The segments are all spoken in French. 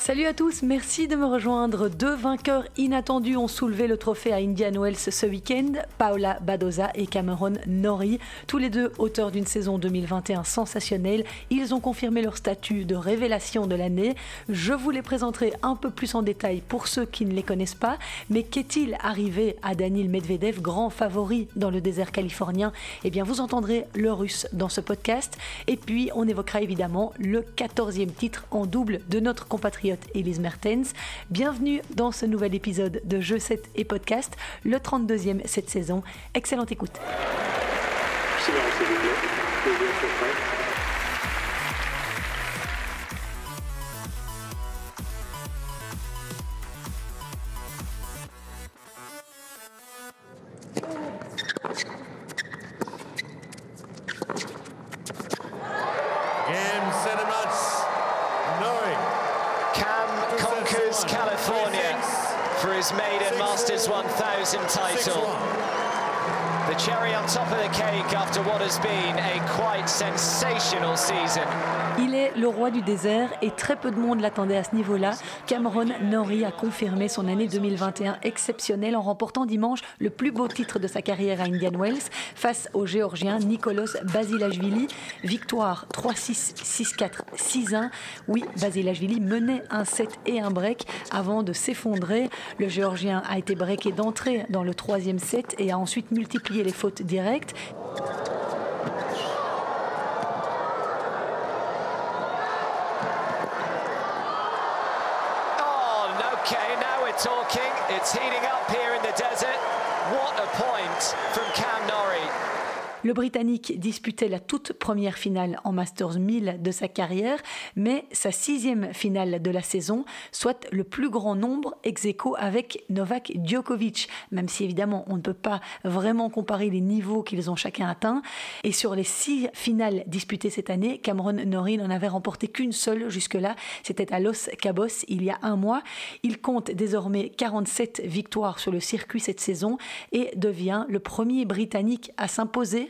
Salut à tous, merci de me rejoindre. Deux vainqueurs inattendus ont soulevé le trophée à Indian Wells ce week-end, Paola Badoza et Cameron Norrie. Tous les deux auteurs d'une saison 2021 sensationnelle, ils ont confirmé leur statut de révélation de l'année. Je vous les présenterai un peu plus en détail pour ceux qui ne les connaissent pas. Mais qu'est-il arrivé à Daniil Medvedev, grand favori dans le désert californien? Eh bien, vous entendrez le russe dans ce podcast. Et puis, on évoquera évidemment le 14e titre en double de notre compatriote Elise Mertens. Bienvenue dans ce nouvel épisode de Jeux 7 et podcast, le 32e cette saison. Excellente écoute. Désert et très peu de monde l'attendait à ce niveau-là. Cameron Norrie a confirmé son année 2021 exceptionnelle en remportant dimanche le plus beau titre de sa carrière à Indian Wells face au géorgien Nicolas Basilashvili. Victoire 3-6, 6-4, 6-1. Oui, Basilashvili menait un set et un break avant de s'effondrer. Le géorgien a été breaké d'entrée dans le troisième set et a ensuite multiplié les fautes directes. It's heating up here Le Britannique disputait la toute première finale en Masters 1000 de sa carrière, mais sa sixième finale de la saison, soit le plus grand nombre ex avec Novak Djokovic, même si évidemment on ne peut pas vraiment comparer les niveaux qu'ils ont chacun atteints. Et sur les six finales disputées cette année, Cameron Norrie n'en avait remporté qu'une seule jusque-là, c'était à Los Cabos il y a un mois. Il compte désormais 47 victoires sur le circuit cette saison et devient le premier Britannique à s'imposer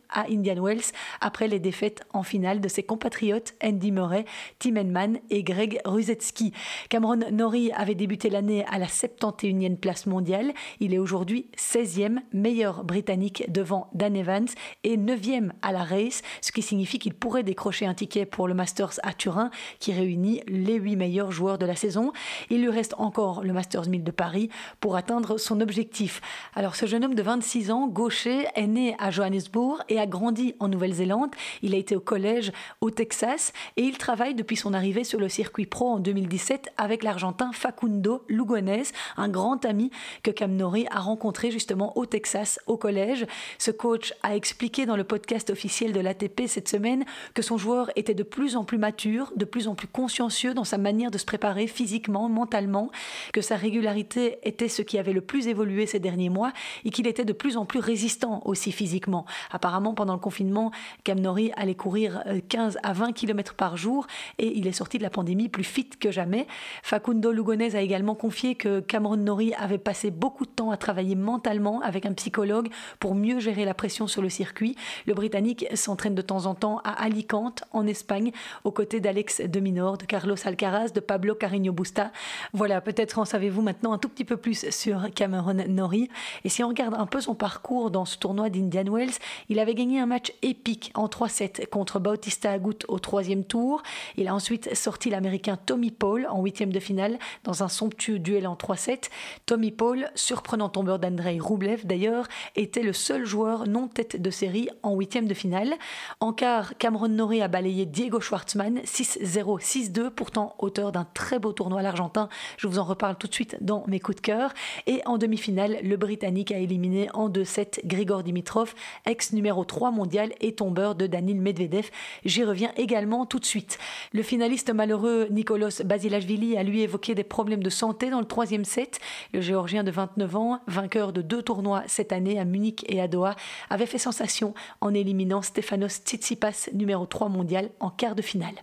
à Indian Wells après les défaites en finale de ses compatriotes Andy Murray, Tim Henman et Greg Ruzetsky. Cameron Norrie avait débuté l'année à la 71e place mondiale. Il est aujourd'hui 16e meilleur britannique devant Dan Evans et 9e à la race, ce qui signifie qu'il pourrait décrocher un ticket pour le Masters à Turin qui réunit les 8 meilleurs joueurs de la saison. Il lui reste encore le Masters 1000 de Paris pour atteindre son objectif. Alors ce jeune homme de 26 ans, gaucher, est né à Johannesburg et a grandi en Nouvelle-Zélande, il a été au collège au Texas et il travaille depuis son arrivée sur le circuit pro en 2017 avec l'Argentin Facundo Lugones, un grand ami que Cam Nori a rencontré justement au Texas au collège. Ce coach a expliqué dans le podcast officiel de l'ATP cette semaine que son joueur était de plus en plus mature, de plus en plus consciencieux dans sa manière de se préparer physiquement, mentalement, que sa régularité était ce qui avait le plus évolué ces derniers mois et qu'il était de plus en plus résistant aussi physiquement. Apparemment, pendant le confinement, Cam Nori allait courir 15 euh, à 20 km par jour et il est sorti de la pandémie plus fit que jamais. Facundo Lugones a également confié que Cameron Nori avait passé beaucoup de temps à travailler mentalement avec un psychologue pour mieux gérer la pression sur le circuit. Le Britannique s'entraîne de temps en temps à Alicante, en Espagne, aux côtés d'Alex de Minor, de Carlos Alcaraz, de Pablo Carreño Busta. Voilà, peut-être en savez-vous maintenant un tout petit peu plus sur Cameron Nori. Et si on regarde un peu son parcours dans ce tournoi d'Indian Wells, il avait gagné un match épique en 3-7 contre Bautista Agut au troisième tour. Il a ensuite sorti l'Américain Tommy Paul en huitième de finale dans un somptueux duel en 3-7. Tommy Paul, surprenant tombeur d'Andrei Roublev d'ailleurs, était le seul joueur non tête de série en huitième de finale. En quart, Cameron Norrie a balayé Diego Schwartzmann 6-0, 6-2, pourtant auteur d'un très beau tournoi à l'Argentin. Je vous en reparle tout de suite dans mes coups de cœur. Et en demi-finale, le Britannique a éliminé en 2-7 Grigor Dimitrov, ex numéro 3 mondial et tombeur de Danil Medvedev. J'y reviens également tout de suite. Le finaliste malheureux Nicolas Basilashvili a lui évoqué des problèmes de santé dans le troisième set. Le Géorgien de 29 ans, vainqueur de deux tournois cette année à Munich et à Doha, avait fait sensation en éliminant Stefanos Tsitsipas, numéro 3 mondial, en quart de finale.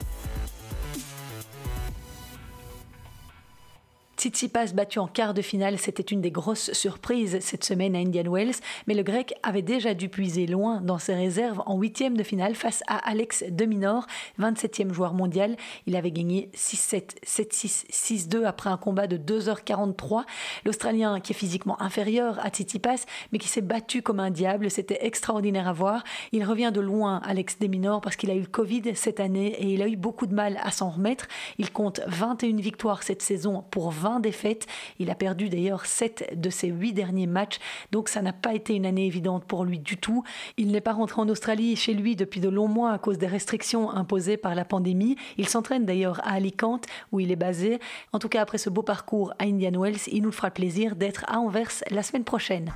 Tsitsipas battu en quart de finale, c'était une des grosses surprises cette semaine à Indian Wells, mais le grec avait déjà dû puiser loin dans ses réserves en huitième de finale face à Alex de Minaur, 27e joueur mondial. Il avait gagné 6-7, 7-6, 6-2 après un combat de 2h43. L'Australien qui est physiquement inférieur à Tsitsipas, mais qui s'est battu comme un diable, c'était extraordinaire à voir. Il revient de loin, Alex de Minaur, parce qu'il a eu le Covid cette année et il a eu beaucoup de mal à s'en remettre. Il compte 21 victoires cette saison pour 20 défaites. Il a perdu d'ailleurs 7 de ses 8 derniers matchs, donc ça n'a pas été une année évidente pour lui du tout. Il n'est pas rentré en Australie chez lui depuis de longs mois à cause des restrictions imposées par la pandémie. Il s'entraîne d'ailleurs à Alicante, où il est basé. En tout cas, après ce beau parcours à Indian Wells, il nous fera plaisir d'être à Anvers la semaine prochaine.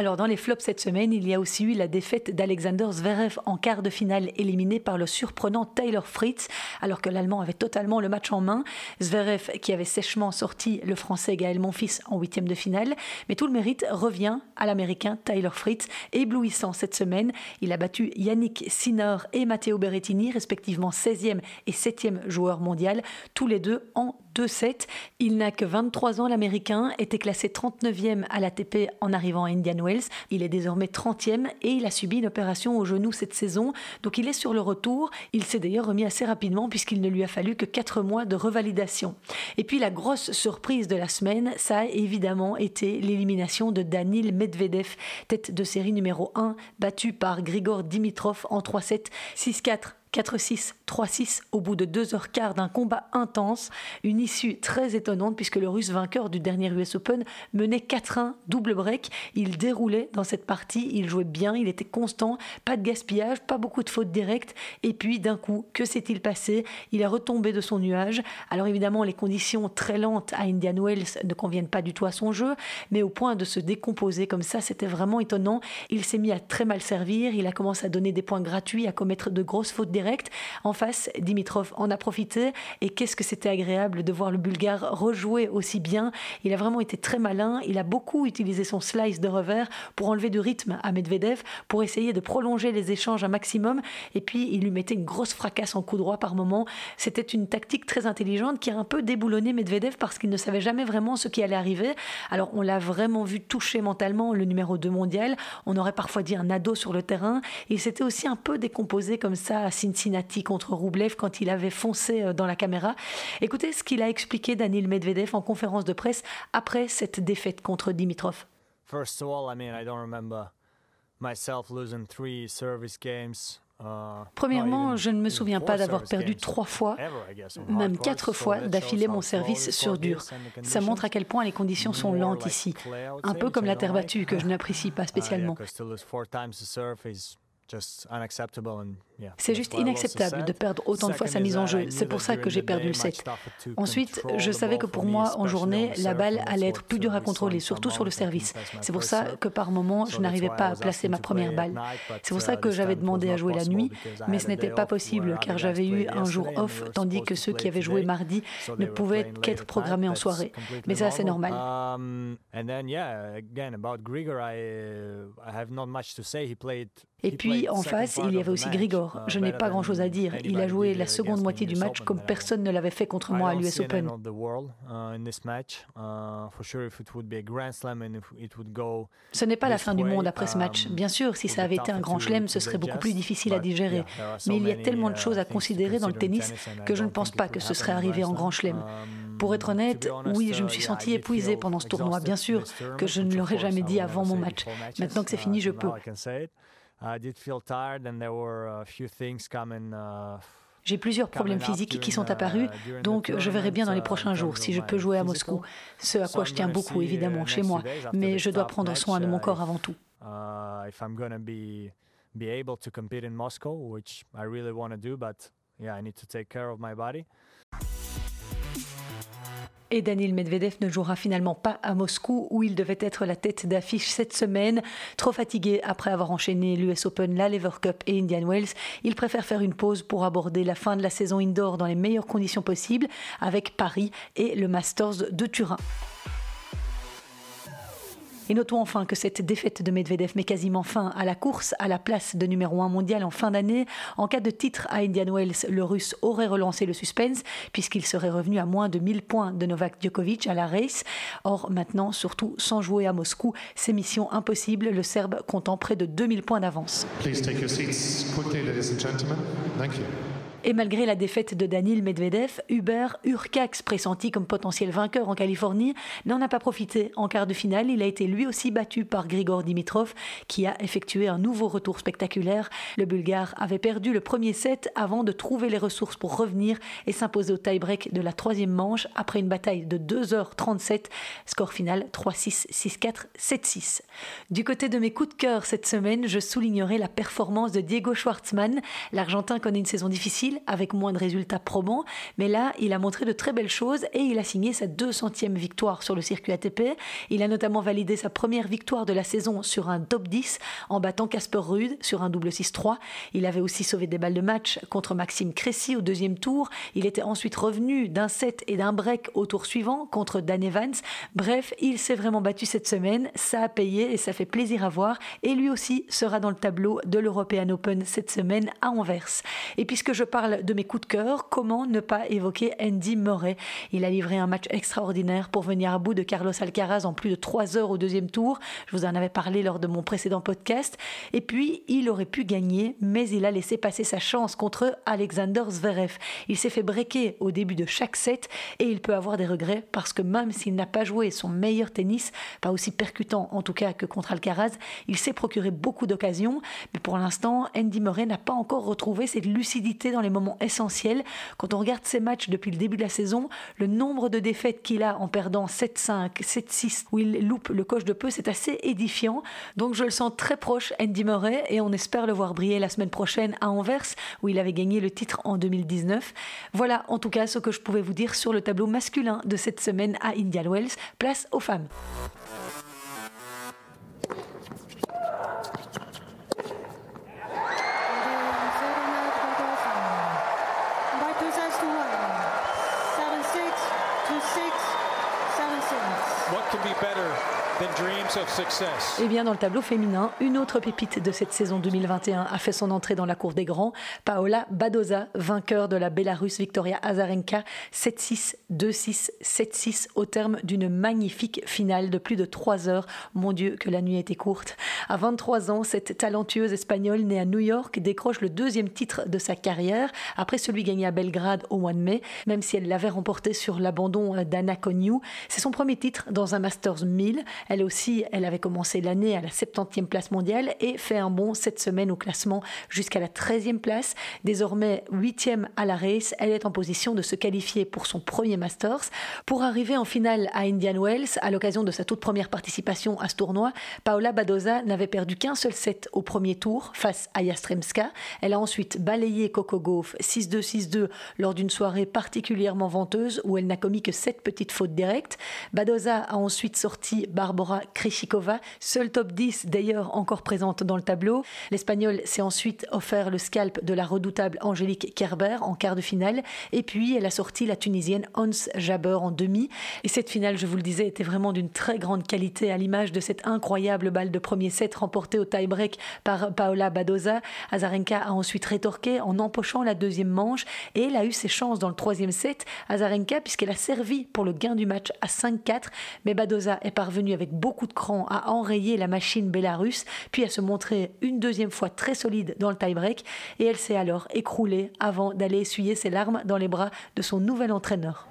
Alors dans les flops cette semaine, il y a aussi eu la défaite d'Alexander Zverev en quart de finale éliminé par le surprenant Taylor Fritz alors que l'Allemand avait totalement le match en main. Zverev qui avait sèchement sorti le Français Gaël Monfils en huitième de finale, mais tout le mérite revient à l'Américain Taylor Fritz, éblouissant cette semaine. Il a battu Yannick Sinner et Matteo Berrettini, respectivement 16e et 7e joueur mondial, tous les deux en 2-7. Il n'a que 23 ans, l'Américain, était classé 39e à l'ATP en arrivant à Indian Wells. Il est désormais 30e et il a subi une opération au genou cette saison, donc il est sur le retour. Il s'est d'ailleurs remis assez rapidement puisqu'il ne lui a fallu que 4 mois de revalidation. Et puis la grosse surprise de la semaine, ça a évidemment été l'élimination de Danil Medvedev, tête de série numéro 1, battu par Grigor Dimitrov en 3-7, 6-4, 4-6, 3-6 au bout de 2h15 d'un combat intense, une issue très étonnante puisque le russe vainqueur du dernier US Open menait 4-1 double break. Il déroulait dans cette partie, il jouait bien, il était constant, pas de gaspillage, pas beaucoup de fautes directes et puis d'un coup, que s'est-il passé? Il est retombé de son nuage. Alors évidemment, les conditions très lentes à Indian Wells ne conviennent pas du tout à son jeu, mais au point de se décomposer comme ça, c'était vraiment étonnant. Il s'est mis à très mal servir, il a commencé à donner des points gratuits, à commettre de grosses fautes En face, Dimitrov en a profité et qu'est-ce que c'était agréable de voir le Bulgare rejouer aussi bien. Il a vraiment été très malin. Il a beaucoup utilisé son slice de revers pour enlever du rythme à Medvedev, pour essayer de prolonger les échanges un maximum. Et puis, il lui mettait une grosse fracasse en coup droit par moment. C'était une tactique très intelligente qui a un peu déboulonné Medvedev parce qu'il ne savait jamais vraiment ce qui allait arriver. Alors, on l'a vraiment vu toucher mentalement le numéro 2 mondial. On aurait parfois dit un ado sur le terrain. Il s'était aussi un peu décomposé comme ça à Cincinnati contre Roublev quand il avait foncé euh, dans la caméra. Écoutez ce qu'il a expliqué Danil Medvedev en conférence de presse après cette défaite contre Dimitrov. First of all, I mean, I don't remember myself losing three service games. Uh, Premièrement, je ne me souviens pas d'avoir perdu trois fois, même quatre fois d'affilée mon service sur dur. Ça montre à quel point les conditions sont lentes ici, un peu comme la terre battue que je n'apprécie pas uh, spécialement. C'est juste inacceptable de perdre autant de fois sa mise en jeu. C'est pour ça que j'ai perdu le set. Ensuite, je savais que pour moi, en journée, la balle allait être plus dure à contrôler, surtout sur le service. C'est pour ça que par moment, je n'arrivais pas à placer ma première balle. C'est pour ça que j'avais demandé à jouer la nuit, mais ce n'était pas possible car j'avais eu un jour off, tandis que ceux qui avaient joué mardi ne pouvaient qu'être programmés en soirée. Mais ça, c'est normal. Et puis en face, il y avait aussi Grigor. Je n'ai pas grand-chose à dire. Il a joué la seconde moitié du match comme personne ne l'avait fait contre moi à l'US Open. Ce n'est pas la fin du monde après ce match. Bien sûr, si ça avait été un grand chelem, ce serait beaucoup plus difficile à digérer. Mais il y a tellement de choses à considérer dans le tennis que je ne pense pas que ce serait arrivé en grand chelem. Pour être honnête, oui, je me suis senti épuisé pendant ce tournoi. Bien sûr que je ne l'aurais jamais dit avant mon match. Maintenant que c'est fini, je peux. J'ai plusieurs problèmes physiques qui sont uh, apparus, donc je verrai bien dans les uh, prochains jours si je peux jouer à Moscou, ce à quoi je tiens beaucoup évidemment uh, chez moi, mais je dois prendre soin de mon corps avant tout. Et Daniel Medvedev ne jouera finalement pas à Moscou où il devait être la tête d'affiche cette semaine. Trop fatigué après avoir enchaîné l'US Open, la Lever Cup et Indian Wells, il préfère faire une pause pour aborder la fin de la saison indoor dans les meilleures conditions possibles avec Paris et le Masters de Turin. Et notons enfin que cette défaite de Medvedev met quasiment fin à la course à la place de numéro 1 mondial en fin d'année. En cas de titre à Indian Wells, le russe aurait relancé le suspense puisqu'il serait revenu à moins de 1000 points de Novak Djokovic à la race. Or, maintenant, surtout sans jouer à Moscou, c'est mission impossible, le Serbe comptant près de 2000 points d'avance. Et malgré la défaite de Danil Medvedev, Hubert Urcax, pressenti comme potentiel vainqueur en Californie, n'en a pas profité. En quart de finale, il a été lui aussi battu par Grigor Dimitrov, qui a effectué un nouveau retour spectaculaire. Le Bulgare avait perdu le premier set avant de trouver les ressources pour revenir et s'imposer au tie-break de la troisième manche après une bataille de 2h37. Score final 3-6, 6-4, 7-6. Du côté de mes coups de cœur cette semaine, je soulignerai la performance de Diego Schwartzmann. L'Argentin connaît une saison difficile avec moins de résultats probants, mais là, il a montré de très belles choses et il a signé sa 200e victoire sur le circuit ATP. Il a notamment validé sa première victoire de la saison sur un top 10 en battant Casper Ruud sur un double 6-3. Il avait aussi sauvé des balles de match contre Maxime Cressy au deuxième tour. Il était ensuite revenu d'un set et d'un break au tour suivant contre Dan Evans. Bref, il s'est vraiment battu cette semaine. Ça a payé et ça fait plaisir à voir. Et lui aussi sera dans le tableau de l'European Open cette semaine à Anvers. Et puisque je parle de mes coups de cœur, comment ne pas évoquer Andy Murray? Il a livré un match extraordinaire pour venir à bout de Carlos Alcaraz en plus de 3 heures au deuxième tour. Je vous en avais parlé lors de mon précédent podcast. Et puis, il aurait pu gagner, mais il a laissé passer sa chance contre Alexander Zverev. Il s'est fait breaker au début de chaque set et il peut avoir des regrets parce que même s'il n'a pas joué son meilleur tennis, pas aussi percutant en tout cas que contre Alcaraz, il s'est procuré beaucoup d'occasions. Mais pour l'instant, Andy Murray n'a pas encore retrouvé cette lucidité dans les moments essentiels. Quand on regarde ses matchs depuis le début de la saison, le nombre de défaites qu'il a en perdant 7-5, 7-6, où il loupe le coche de peu, c'est assez édifiant. Donc je le sens très proche, Andy Murray, et on espère le voir briller la semaine prochaine à Anvers, où il avait gagné le titre en 2019. Voilà en tout cas ce que je pouvais vous dire sur le tableau masculin de cette semaine à Indian Wells. Place aux femmes. Taylor. Et eh bien, dans le tableau féminin, une autre pépite de cette saison 2021 a fait son entrée dans la cour des grands. Paola Badoza, vainqueur de la Bélarusse Victoria Azarenka, 7-6, 2-6, 7-6 au terme d'une magnifique finale de plus de 3 heures. Mon Dieu, que la nuit était courte. À 23 ans, cette talentueuse espagnole née à New York décroche le deuxième titre de sa carrière après celui gagné à Belgrade au mois de mai, même si elle l'avait remporté sur l'abandon d'Anna Konyu. C'est son premier titre dans un Masters 1000. Elle aussi, elle avait commencé l'année à la 70e place mondiale et fait un bond cette semaine au classement jusqu'à la 13e place. Désormais 8e à la race, elle est en position de se qualifier pour son premier Masters. Pour arriver en finale à Indian Wells, à l'occasion de sa toute première participation à ce tournoi, Paola Badoza n'avait perdu qu'un seul set au premier tour face à Yastremska. Elle a ensuite balayé Coco Gauff 6-2-6-2 lors d'une soirée particulièrement venteuse où elle n'a commis que 7 petites fautes directes. Badoza a ensuite sorti Barbara Seule top 10 d'ailleurs encore présente dans le tableau. L'Espagnole s'est ensuite offert le scalp de la redoutable Angélique Kerber en quart de finale. Et puis elle a sorti la Tunisienne Hans Jaber en demi. Et cette finale, je vous le disais, était vraiment d'une très grande qualité à l'image de cette incroyable balle de premier set remportée au tie-break par Paola Badoza. Azarenka a ensuite rétorqué en empochant la deuxième manche et elle a eu ses chances dans le troisième set. Azarenka, puisqu'elle a servi pour le gain du match à 5-4, mais Badoza est parvenue avec beaucoup de cran à enrayer la machine bélarusse, puis à se montrer une deuxième fois très solide dans le tie-break, et elle s'est alors écroulée avant d'aller essuyer ses larmes dans les bras de son nouvel entraîneur.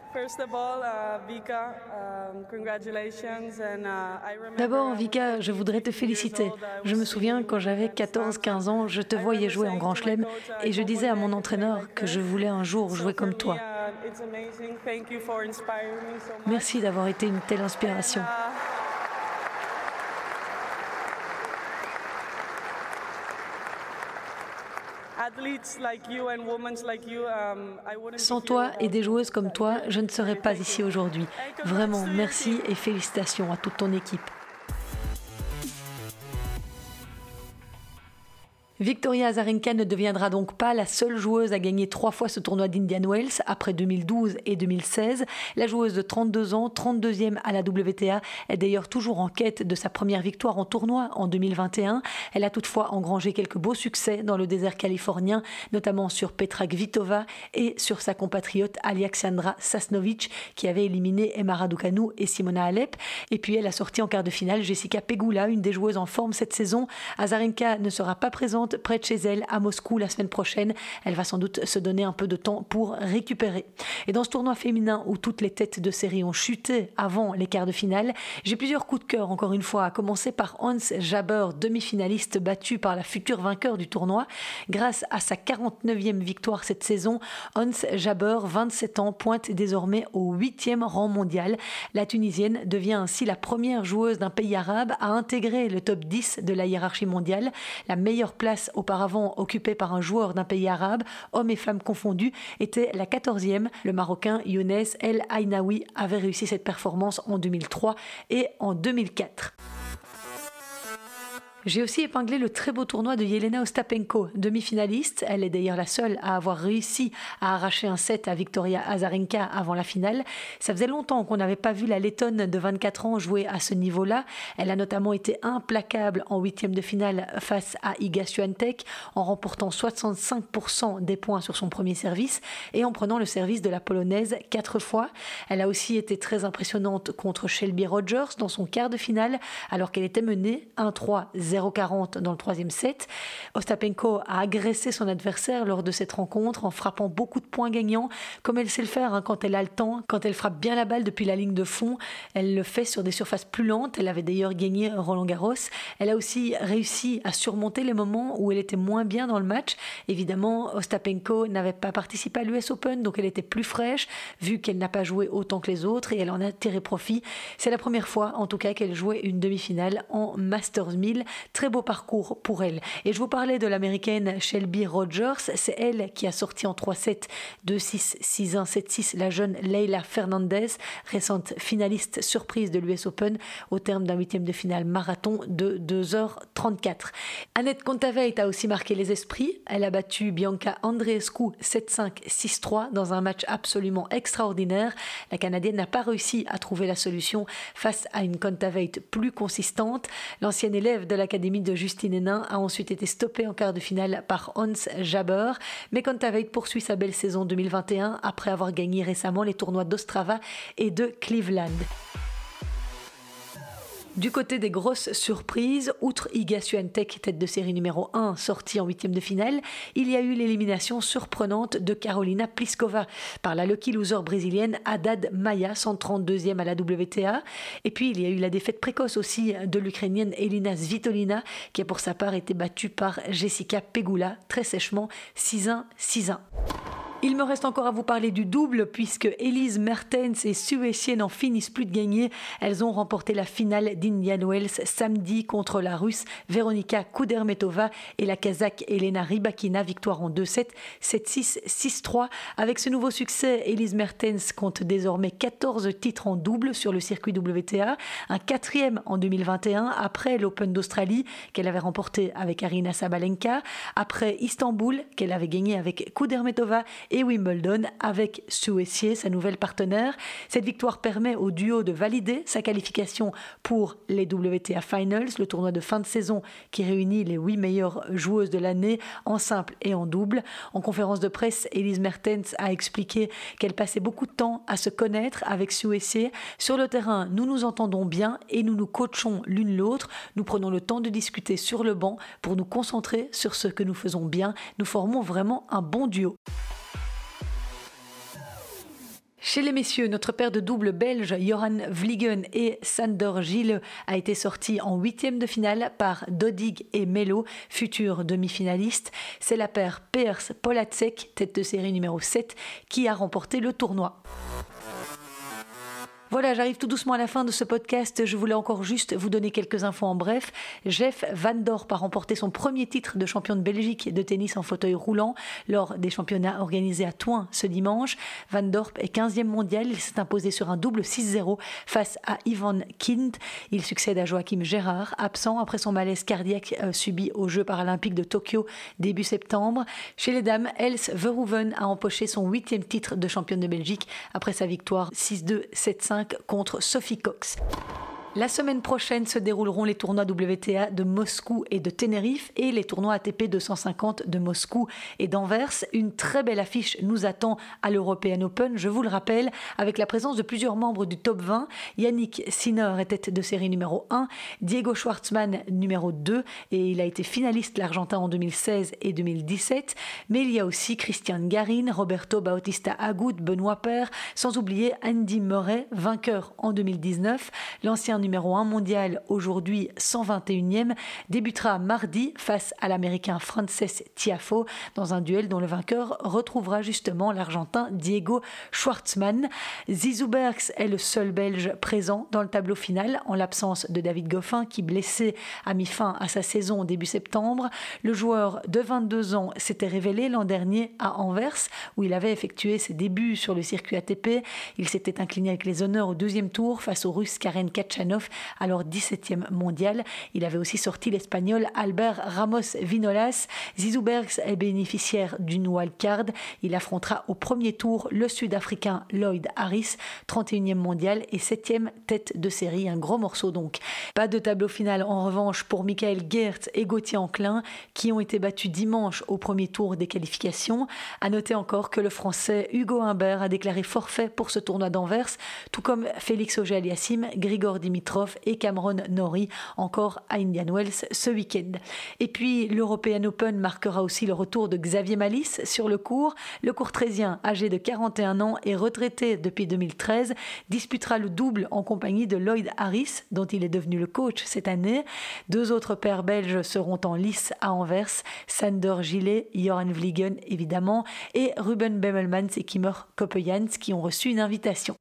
D'abord, Vika, je voudrais te féliciter. Je me souviens quand j'avais 14-15 ans, je te voyais jouer en Grand Chelem et je disais à mon entraîneur que je voulais un jour jouer comme toi. Merci d'avoir été une telle inspiration. Sans toi et des joueuses comme toi, je ne serais pas ici aujourd'hui. Vraiment, merci et félicitations à toute ton équipe. Victoria Azarenka ne deviendra donc pas la seule joueuse à gagner trois fois ce tournoi d'Indian Wells après 2012 et 2016. La joueuse de 32 ans, 32e à la WTA, est d'ailleurs toujours en quête de sa première victoire en tournoi en 2021. Elle a toutefois engrangé quelques beaux succès dans le désert californien, notamment sur Petra Kvitova et sur sa compatriote Alexandra Sasnovic qui avait éliminé Emma Raducanu et Simona Alep. Et puis elle a sorti en quart de finale Jessica Pegula, une des joueuses en forme cette saison. Azarenka ne sera pas présente près de chez elle à Moscou la semaine prochaine. Elle va sans doute se donner un peu de temps pour récupérer. Et dans ce tournoi féminin où toutes les têtes de série ont chuté avant les quarts de finale, j'ai plusieurs coups de cœur encore une fois, à commencer par Hans Jaber, demi-finaliste battu par la future vainqueur du tournoi. Grâce à sa 49e victoire cette saison, Hans Jaber, 27 ans, pointe désormais au 8e rang mondial. La Tunisienne devient ainsi la première joueuse d'un pays arabe à intégrer le top 10 de la hiérarchie mondiale. La meilleure place auparavant occupée par un joueur d'un pays arabe, hommes et femmes confondus, était la 14e. Le Marocain Younes El Ainaoui avait réussi cette performance en 2003 et en 2004. J'ai aussi épinglé le très beau tournoi de Yelena Ostapenko, demi-finaliste. Elle est d'ailleurs la seule à avoir réussi à arracher un set à Victoria Azarenka avant la finale. Ça faisait longtemps qu'on n'avait pas vu la Lettonne de 24 ans jouer à ce niveau-là. Elle a notamment été implacable en huitième de finale face à Iga Swiatek en remportant 65% des points sur son premier service et en prenant le service de la polonaise quatre fois. Elle a aussi été très impressionnante contre Shelby Rogers dans son quart de finale alors qu'elle était menée 1-3 0,40 dans le troisième set. Ostapenko a agressé son adversaire lors de cette rencontre en frappant beaucoup de points gagnants, comme elle sait le faire hein, quand elle a le temps, quand elle frappe bien la balle depuis la ligne de fond. Elle le fait sur des surfaces plus lentes. Elle avait d'ailleurs gagné Roland Garros. Elle a aussi réussi à surmonter les moments où elle était moins bien dans le match. Évidemment, Ostapenko n'avait pas participé à l'US Open, donc elle était plus fraîche, vu qu'elle n'a pas joué autant que les autres, et elle en a tiré profit. C'est la première fois, en tout cas, qu'elle jouait une demi-finale en Masters 1000. Très beau parcours pour elle. Et je vous parlais de l'américaine Shelby Rogers. C'est elle qui a sorti en 3-7, 2-6, 6-1, 7-6 la jeune Leila Fernandez, récente finaliste surprise de l'US Open au terme d'un huitième de finale marathon de 2h34. Annette Kontaveit a aussi marqué les esprits. Elle a battu Bianca Andreescu 7-5, 6-3 dans un match absolument extraordinaire. La Canadienne n'a pas réussi à trouver la solution face à une Kontaveit plus consistante. L'ancienne élève de l'Académie de Justine Hénin a ensuite été stoppé en quart de finale par Hans Jaber. Mais Kontaveit poursuit sa belle saison 2021 après avoir gagné récemment les tournois d'Ostrava et de Cleveland. Du côté des grosses surprises, outre Iga Swiatek, tête de série numéro 1, sortie en huitième de finale, il y a eu l'élimination surprenante de Carolina Pliskova par la lucky loser brésilienne Haddad Maya, 132e à la WTA. Et puis il y a eu la défaite précoce aussi de l'Ukrainienne Elina Svitolina, qui a pour sa part été battue par Jessica Pegula, très sèchement 6-1, 6-1. Il me reste encore à vous parler du double puisque Elise Mertens et Sue n'en finissent plus de gagner. Elles ont remporté la finale d'Indian Wells samedi contre la Russe Veronika Kudermetova et la Kazakh Elena Rybakina. Victoire en 2-7, 7-6, 6-3. Avec ce nouveau succès, Elise Mertens compte désormais 14 titres en double sur le circuit WTA, un quatrième en 2021 après l'Open d'Australie qu'elle avait remporté avec Arina Sabalenka, après Istanbul qu'elle avait gagné avec Kudermetova et Wimbledon avec Suessier, sa nouvelle partenaire. Cette victoire permet au duo de valider sa qualification pour les WTA Finals, le tournoi de fin de saison qui réunit les huit meilleures joueuses de l'année en simple et en double. En conférence de presse, Elise Mertens a expliqué qu'elle passait beaucoup de temps à se connaître avec Suessier. Sur le terrain, nous nous entendons bien et nous nous coachons l'une l'autre. Nous prenons le temps de discuter sur le banc pour nous concentrer sur ce que nous faisons bien. Nous formons vraiment un bon duo. Chez les messieurs, notre paire de double belge, Joran Vliegen et Sander Gille, a été sorti en huitième de finale par Dodig et Melo, futurs demi-finalistes. C'est la paire Peers-Polacek, tête de série numéro 7, qui a remporté le tournoi. Voilà, j'arrive tout doucement à la fin de ce podcast. Je voulais encore juste vous donner quelques infos en bref. Jeff Van Dorp a remporté son premier titre de champion de Belgique de tennis en fauteuil roulant lors des championnats organisés à Toin ce dimanche. Van Dorp est 15e mondial. Il s'est imposé sur un double 6-0 face à Ivan Kind. Il succède à Joachim Gérard, absent après son malaise cardiaque euh, subi aux Jeux paralympiques de Tokyo début septembre. Chez les dames, Els Verhoeven a empoché son huitième titre de championne de Belgique après sa victoire 6-2, 7-5 contre Sophie Cox. La semaine prochaine se dérouleront les tournois WTA de Moscou et de Tenerife et les tournois ATP 250 de Moscou et d'Anvers. Une très belle affiche nous attend à l'European Open, je vous le rappelle, avec la présence de plusieurs membres du top 20. Yannick Sinner est tête de série numéro 1, Diego Schwartzmann numéro 2 et il a été finaliste l'Argentin en 2016 et 2017. Mais il y a aussi Christian Garin, Roberto Bautista Agut, Benoît Paire, sans oublier Andy Murray, vainqueur en 2019. L'ancien numéro 1 mondial, aujourd'hui 121e, débutera mardi face à l'Américain Frances Tiafo dans un duel dont le vainqueur retrouvera justement l'Argentin Diego Schwartzmann. Zizou Bergs est le seul Belge présent dans le tableau final en l'absence de David Goffin qui blessé a mis fin à sa saison début septembre. Le joueur de 22 ans s'était révélé l'an dernier à Anvers où il avait effectué ses débuts sur le circuit ATP. Il s'était incliné avec les honneurs au deuxième tour face au russe Karen Alors 17e mondial. Il avait aussi sorti l'espagnol Albert Ramos Vinolas. Zizou Bergs est bénéficiaire d'une wildcard. Il affrontera au premier tour le Sud-Africain Lloyd Harris, 31e mondial et 7e tête de série. Un gros morceau donc. Pas de tableau final en revanche pour Michael Geertz et Gauthier Enclin qui ont été battus dimanche au premier tour des qualifications. À noter encore que le Français Hugo Humbert a déclaré forfait pour ce tournoi d'Anvers, tout comme Félix Auger-Aliassime, Grigor Dimitri et Cameron Norrie encore à Indian Wells ce week-end. Et puis l'European Open marquera aussi le retour de Xavier Malice sur le cours. Le courtrésien, âgé de 41 ans et retraité depuis 2013, disputera le double en compagnie de Lloyd Harris, dont il est devenu le coach cette année. Deux autres paires belges seront en lice à Anvers, Sander Gillet, Joran Vliegen évidemment, et Ruben Bemmelmans et Kimmer Koppejans qui ont reçu une invitation.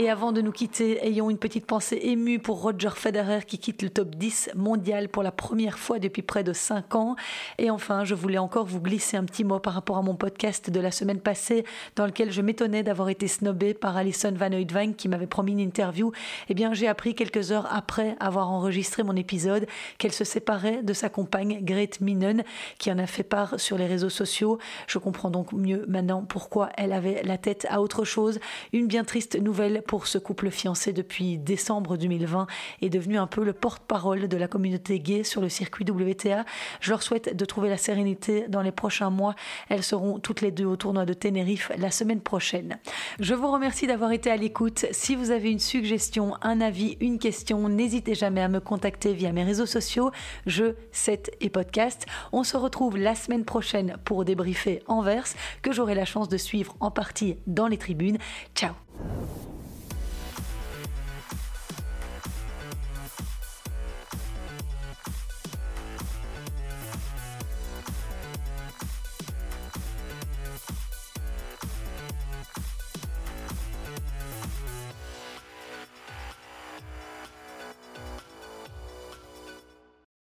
Et avant de nous quitter, ayons une petite pensée émue pour Roger Federer qui quitte le top 10 mondial pour la première fois depuis près de 5 ans. Et enfin, je voulais encore vous glisser un petit mot par rapport à mon podcast de la semaine passée dans lequel je m'étonnais d'avoir été snobé par Alison Van Oudvang qui m'avait promis une interview. Eh bien, j'ai appris quelques heures après avoir enregistré mon épisode qu'elle se séparait de sa compagne Grete Minen qui en a fait part sur les réseaux sociaux. Je comprends donc mieux maintenant pourquoi elle avait la tête à autre chose. Une bien triste nouvelle pour ce couple fiancé depuis décembre 2020 est devenu un peu le porte-parole de la communauté gay sur le circuit WTA. Je leur souhaite de trouver la sérénité dans les prochains mois. Elles seront toutes les deux au tournoi de Tenerife la semaine prochaine. Je vous remercie d'avoir été à l'écoute. Si vous avez une suggestion, un avis, une question, n'hésitez jamais à me contacter via mes réseaux sociaux, je, 7 et podcast. On se retrouve la semaine prochaine pour débriefer Anvers, que j'aurai la chance de suivre en partie dans les tribunes. Ciao